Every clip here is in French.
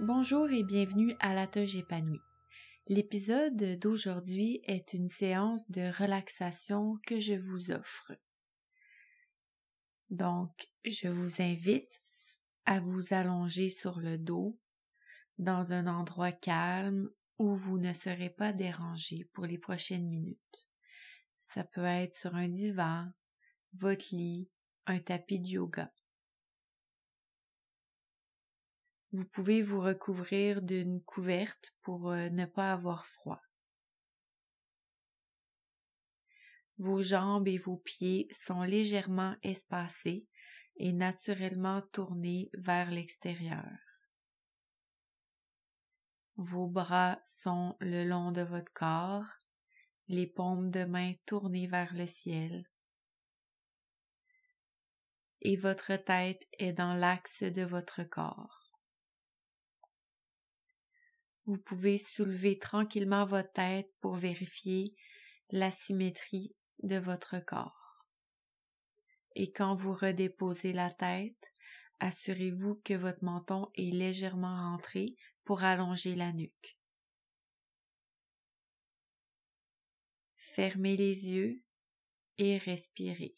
Bonjour et bienvenue à la Toge épanouie. L'épisode d'aujourd'hui est une séance de relaxation que je vous offre. Donc, je vous invite à vous allonger sur le dos dans un endroit calme où vous ne serez pas dérangé pour les prochaines minutes. Ça peut être sur un divan, votre lit, un tapis de yoga. Vous pouvez vous recouvrir d'une couverte pour euh, ne pas avoir froid. Vos jambes et vos pieds sont légèrement espacés et naturellement tournés vers l'extérieur. Vos bras sont le long de votre corps, les paumes de main tournées vers le ciel. Et votre tête est dans l'axe de votre corps. Vous pouvez soulever tranquillement votre tête pour vérifier la symétrie de votre corps. Et quand vous redéposez la tête, assurez-vous que votre menton est légèrement rentré pour allonger la nuque. Fermez les yeux et respirez.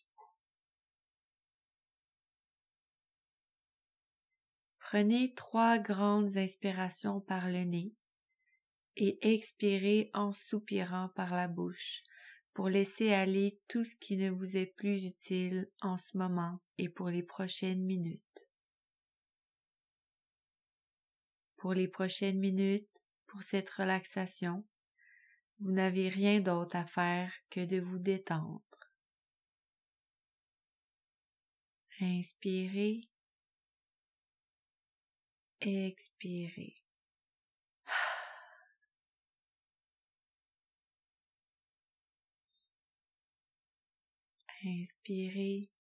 Prenez trois grandes inspirations par le nez et expirez en soupirant par la bouche pour laisser aller tout ce qui ne vous est plus utile en ce moment et pour les prochaines minutes. Pour les prochaines minutes, pour cette relaxation, vous n'avez rien d'autre à faire que de vous détendre. Inspirez, expirez. Inspirez.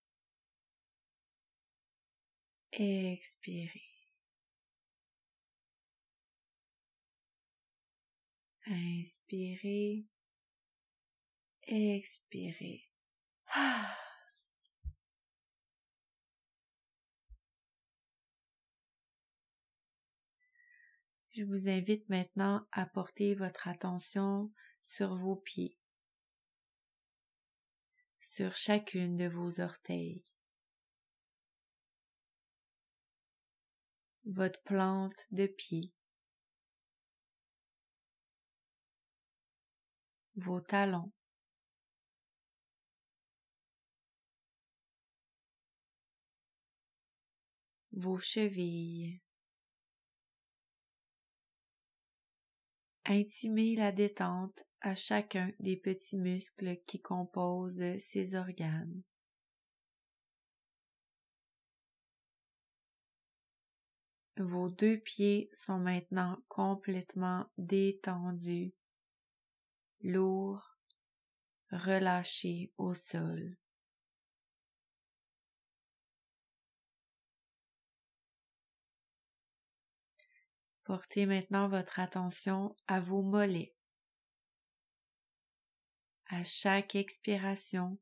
Expirez. Inspirez. Expirez. Je vous invite maintenant à porter votre attention sur vos pieds sur chacune de vos orteils. Votre plante de pied. Vos talons. Vos chevilles. Intimez la détente à chacun des petits muscles qui composent ces organes. Vos deux pieds sont maintenant complètement détendus, lourds, relâchés au sol. Portez maintenant votre attention à vos mollets. À chaque expiration,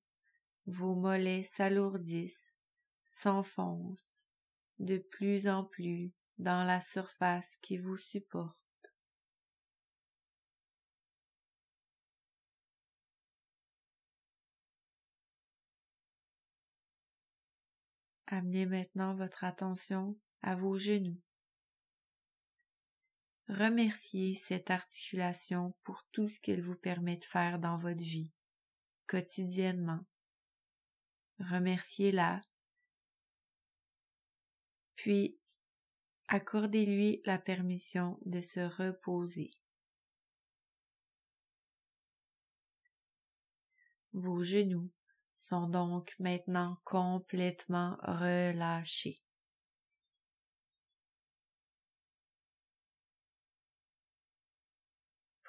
vos mollets s'alourdissent, s'enfoncent de plus en plus dans la surface qui vous supporte. Amenez maintenant votre attention à vos genoux. Remerciez cette articulation pour tout ce qu'elle vous permet de faire dans votre vie, quotidiennement. Remerciez-la, puis accordez-lui la permission de se reposer. Vos genoux sont donc maintenant complètement relâchés.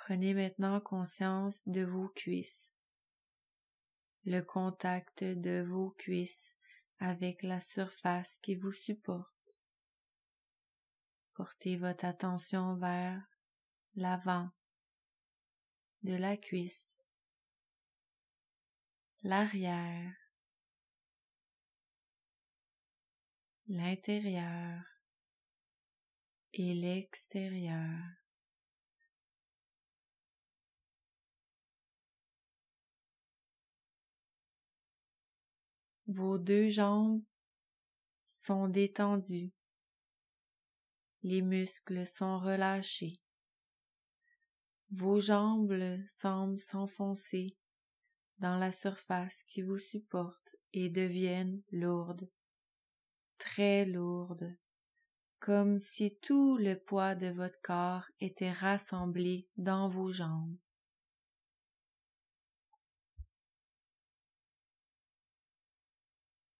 Prenez maintenant conscience de vos cuisses, le contact de vos cuisses avec la surface qui vous supporte. Portez votre attention vers l'avant de la cuisse, l'arrière, l'intérieur et l'extérieur. Vos deux jambes sont détendues. Les muscles sont relâchés. Vos jambes semblent s'enfoncer dans la surface qui vous supporte et deviennent lourdes, très lourdes, comme si tout le poids de votre corps était rassemblé dans vos jambes.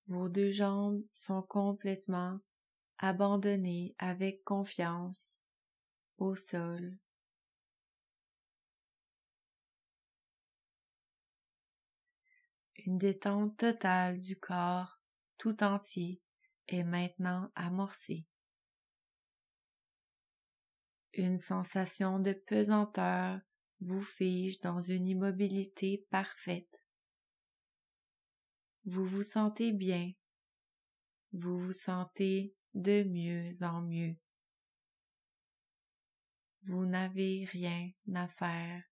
Vos deux jambes sont complètement abandonnées avec confiance au sol. Une détente totale du corps tout entier est maintenant amorcée. Une sensation de pesanteur vous fige dans une immobilité parfaite. Vous vous sentez bien. Vous vous sentez de mieux en mieux. Vous n'avez rien à faire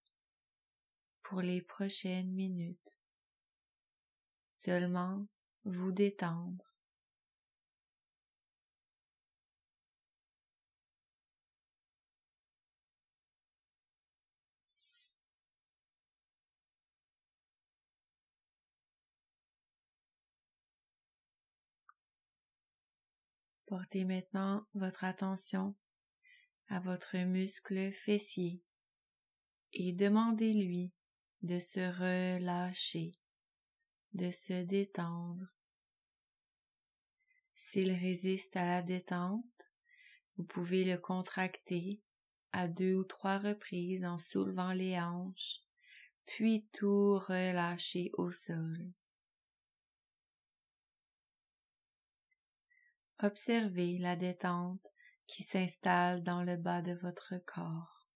pour les prochaines minutes. Seulement vous détendre. Portez maintenant votre attention à votre muscle fessier et demandez-lui de se relâcher, de se détendre. S'il résiste à la détente, vous pouvez le contracter à deux ou trois reprises en soulevant les hanches, puis tout relâcher au sol. Observez la détente qui s'installe dans le bas de votre corps.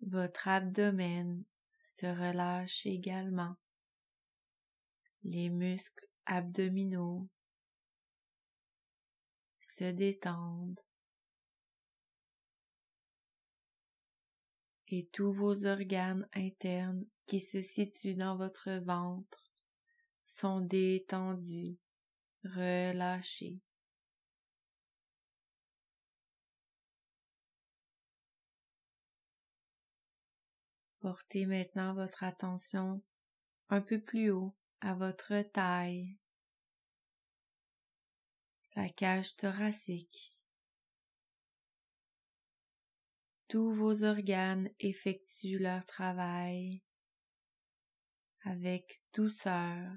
Votre abdomen se relâche également. Les muscles abdominaux se détendent. Et tous vos organes internes qui se situent dans votre ventre sont détendus, relâchés. Portez maintenant votre attention un peu plus haut à votre taille, la cage thoracique. Tous vos organes effectuent leur travail avec douceur,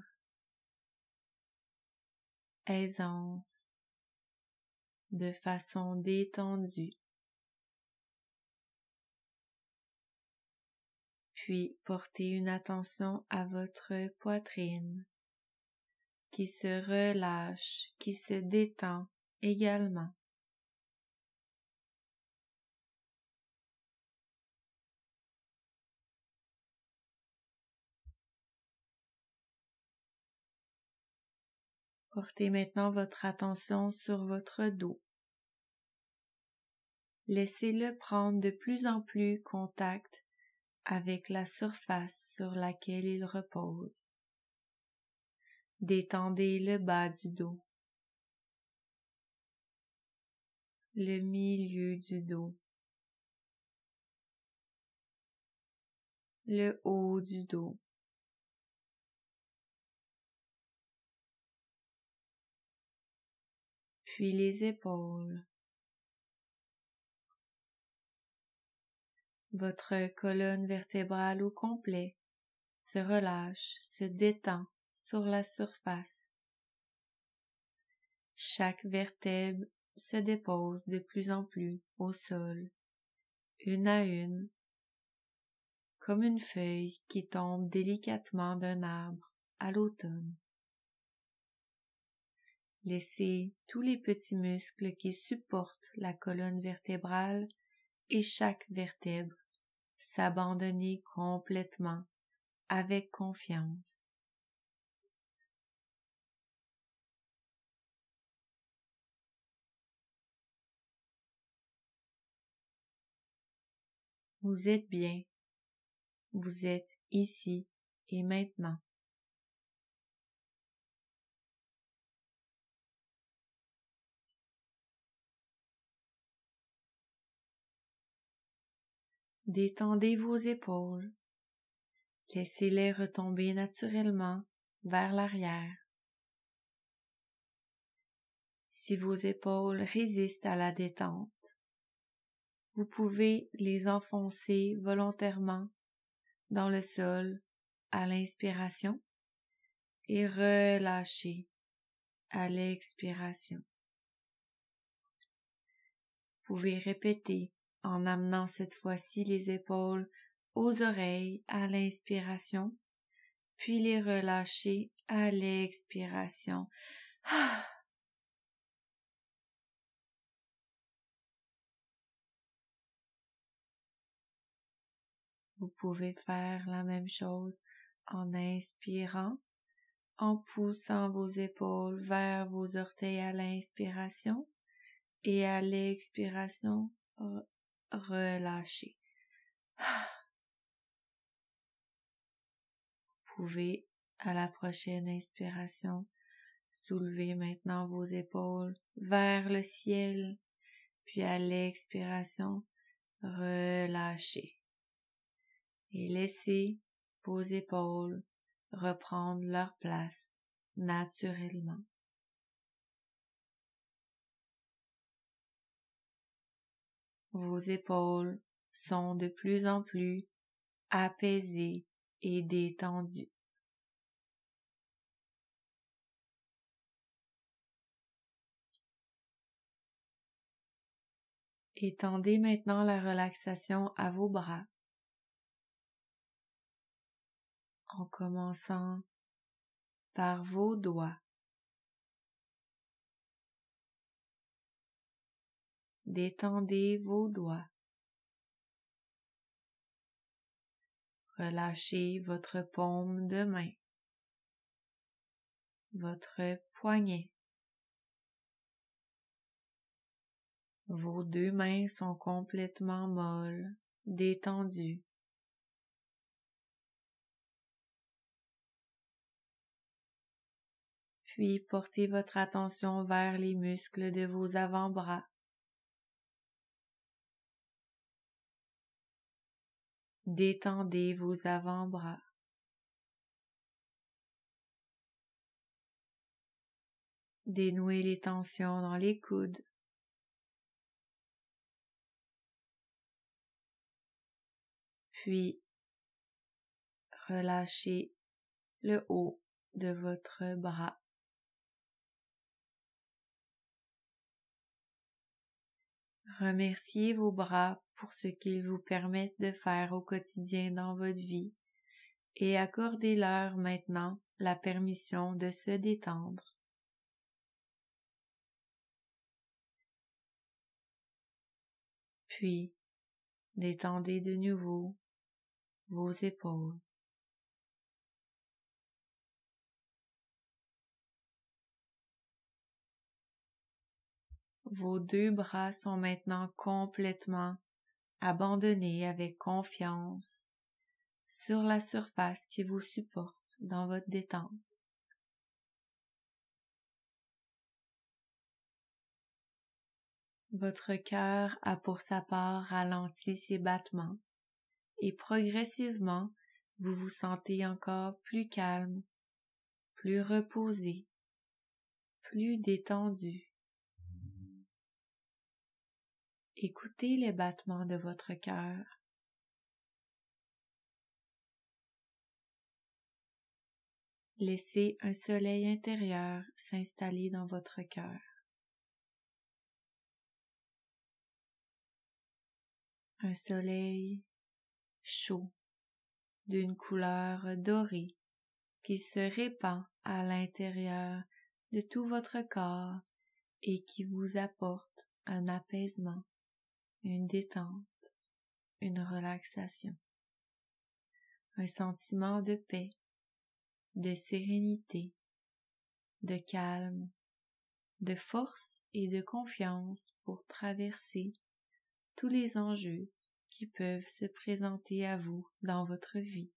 aisance, de façon détendue. Puis portez une attention à votre poitrine qui se relâche, qui se détend également. Portez maintenant votre attention sur votre dos. Laissez-le prendre de plus en plus contact avec la surface sur laquelle il repose. Détendez le bas du dos, le milieu du dos, le haut du dos. Puis les épaules. Votre colonne vertébrale au complet se relâche, se détend sur la surface. Chaque vertèbre se dépose de plus en plus au sol, une à une, comme une feuille qui tombe délicatement d'un arbre à l'automne. Laissez tous les petits muscles qui supportent la colonne vertébrale et chaque vertèbre s'abandonner complètement avec confiance. Vous êtes bien. Vous êtes ici et maintenant. Détendez vos épaules. Laissez-les retomber naturellement vers l'arrière. Si vos épaules résistent à la détente, vous pouvez les enfoncer volontairement dans le sol à l'inspiration et relâcher à l'expiration. Vous pouvez répéter en amenant cette fois-ci les épaules aux oreilles à l'inspiration, puis les relâcher à l'expiration. Ah. Vous pouvez faire la même chose en inspirant, en poussant vos épaules vers vos orteils à l'inspiration et à l'expiration, relâchez. Vous pouvez, à la prochaine inspiration, soulever maintenant vos épaules vers le ciel, puis à l'expiration, relâchez. Et laissez vos épaules reprendre leur place naturellement. Vos épaules sont de plus en plus apaisées et détendues. Étendez maintenant la relaxation à vos bras en commençant par vos doigts. Détendez vos doigts. Relâchez votre paume de main, votre poignet. Vos deux mains sont complètement molles, détendues. Puis portez votre attention vers les muscles de vos avant-bras. Détendez vos avant-bras. Dénouez les tensions dans les coudes. Puis, relâchez le haut de votre bras. Remerciez vos bras pour ce qu'ils vous permettent de faire au quotidien dans votre vie et accordez-leur maintenant la permission de se détendre. Puis, détendez de nouveau vos épaules. Vos deux bras sont maintenant complètement abandonnés avec confiance sur la surface qui vous supporte dans votre détente. Votre cœur a pour sa part ralenti ses battements et progressivement vous vous sentez encore plus calme, plus reposé, plus détendu. Écoutez les battements de votre cœur. Laissez un soleil intérieur s'installer dans votre cœur. Un soleil chaud d'une couleur dorée qui se répand à l'intérieur de tout votre corps et qui vous apporte un apaisement une détente, une relaxation. un sentiment de paix, de sérénité, de calme, de force et de confiance pour traverser tous les enjeux qui peuvent se présenter à vous dans votre vie.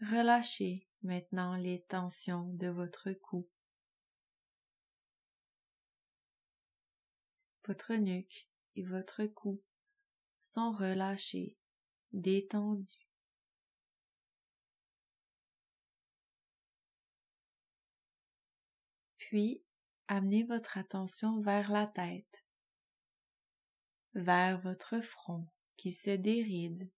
Relâchez maintenant les tensions de votre cou. Votre nuque et votre cou sont relâchés, détendus. Puis, amenez votre attention vers la tête, vers votre front qui se déride,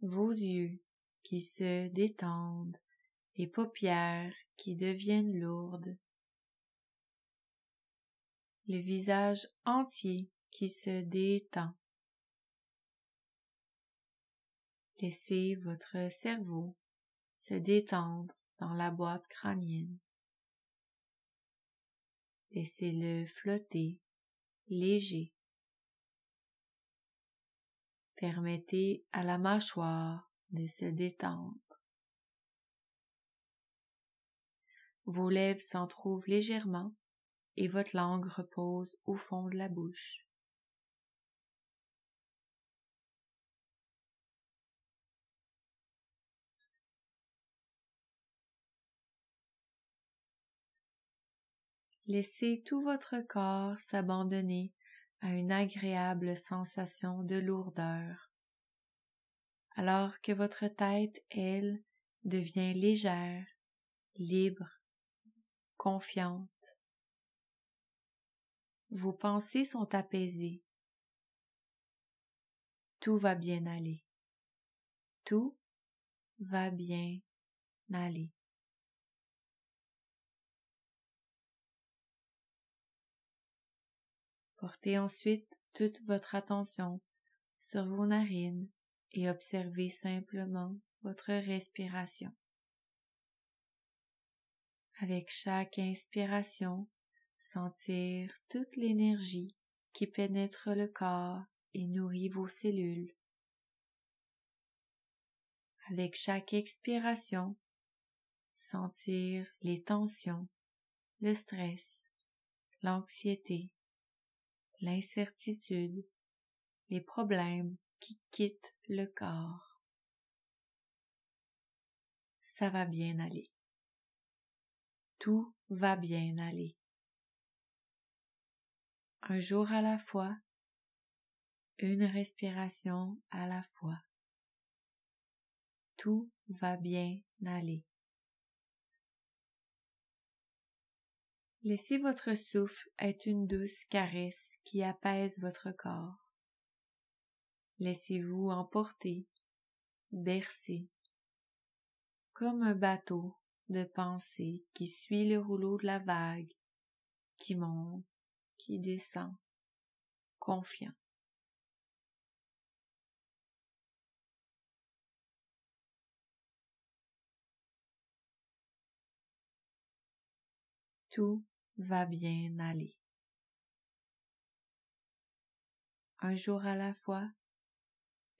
vos yeux qui se détendent, les paupières qui deviennent lourdes, le visage entier qui se détend. Laissez votre cerveau se détendre dans la boîte crânienne. Laissez-le flotter, léger. Permettez à la mâchoire de se détendre. Vos lèvres s'entrouvent légèrement et votre langue repose au fond de la bouche. Laissez tout votre corps s'abandonner à une agréable sensation de lourdeur, alors que votre tête, elle, devient légère, libre, confiante. Vos pensées sont apaisées. Tout va bien aller. Tout va bien aller. Portez ensuite toute votre attention sur vos narines et observez simplement votre respiration. Avec chaque inspiration, sentir toute l'énergie qui pénètre le corps et nourrit vos cellules. Avec chaque expiration, sentir les tensions, le stress, l'anxiété l'incertitude, les problèmes qui quittent le corps. Ça va bien aller. Tout va bien aller. Un jour à la fois, une respiration à la fois. Tout va bien aller. Laissez votre souffle être une douce caresse qui apaise votre corps. Laissez-vous emporter, bercer, comme un bateau de pensée qui suit le rouleau de la vague, qui monte, qui descend, confiant. Tout va bien aller. Un jour à la fois,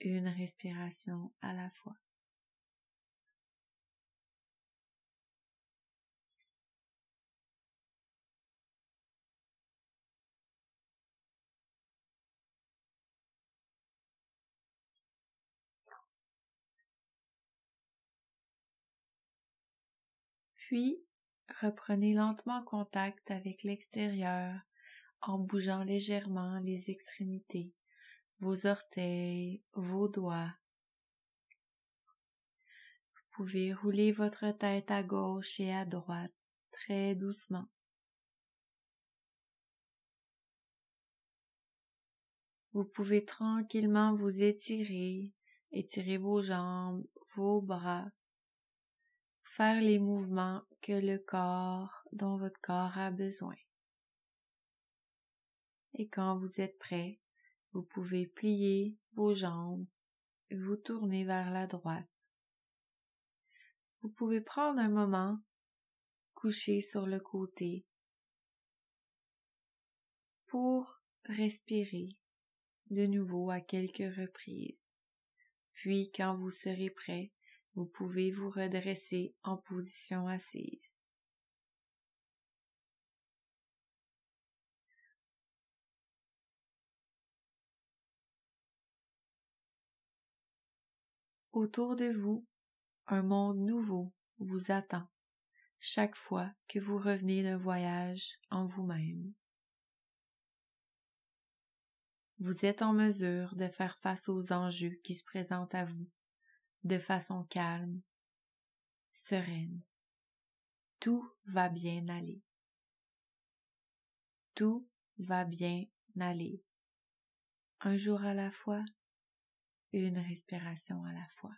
une respiration à la fois. Puis, Reprenez lentement contact avec l'extérieur en bougeant légèrement les extrémités, vos orteils, vos doigts. Vous pouvez rouler votre tête à gauche et à droite très doucement. Vous pouvez tranquillement vous étirer, étirer vos jambes, vos bras, faire les mouvements que le corps, dont votre corps a besoin. Et quand vous êtes prêt, vous pouvez plier vos jambes et vous tourner vers la droite. Vous pouvez prendre un moment coucher sur le côté pour respirer de nouveau à quelques reprises. Puis, quand vous serez prêt, vous pouvez vous redresser en position assise. Autour de vous, un monde nouveau vous attend chaque fois que vous revenez d'un voyage en vous-même. Vous êtes en mesure de faire face aux enjeux qui se présentent à vous de façon calme, sereine. Tout va bien aller. Tout va bien aller. Un jour à la fois, une respiration à la fois.